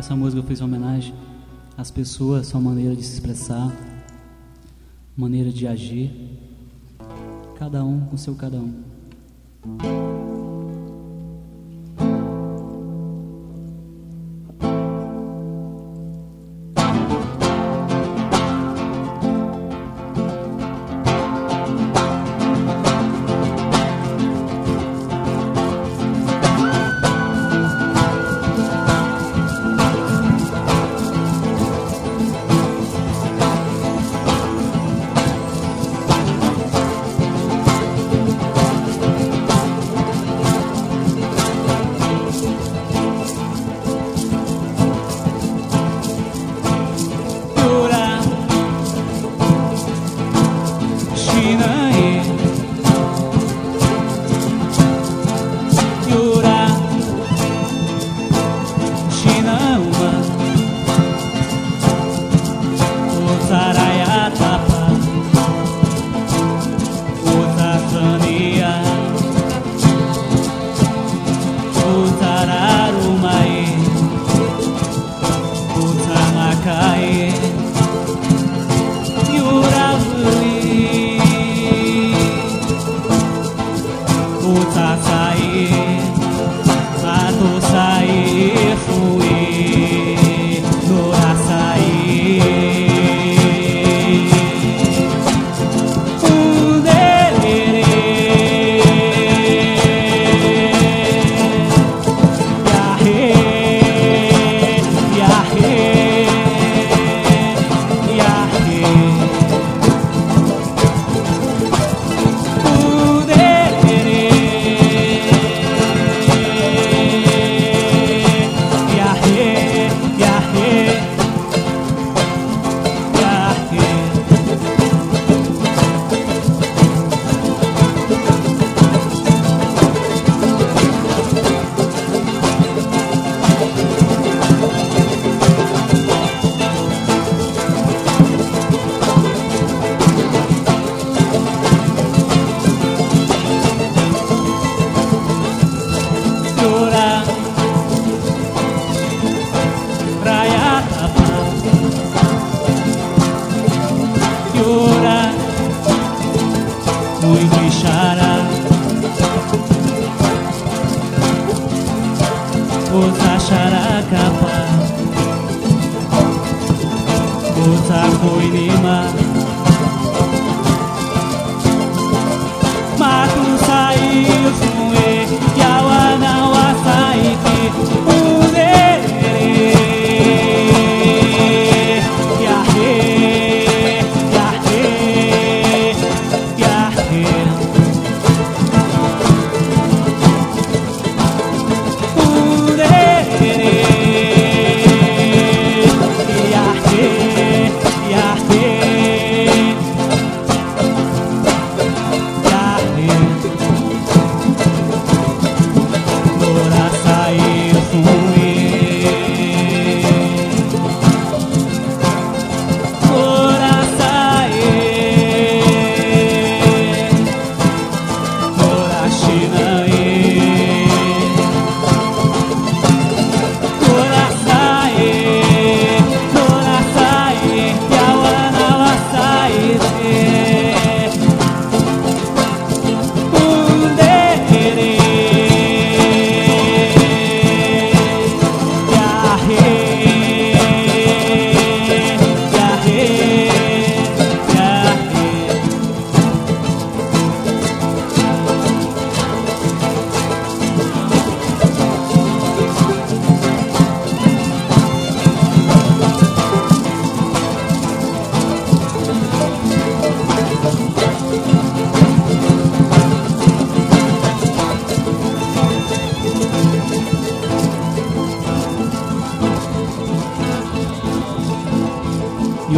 Essa música eu fiz homenagem às pessoas, sua maneira de se expressar, maneira de agir. Cada um com seu cada um. อุตสาหใส noite xará Ouça xará capaz. Ouça coinema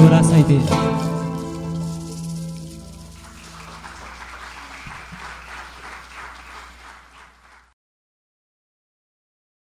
踊らされて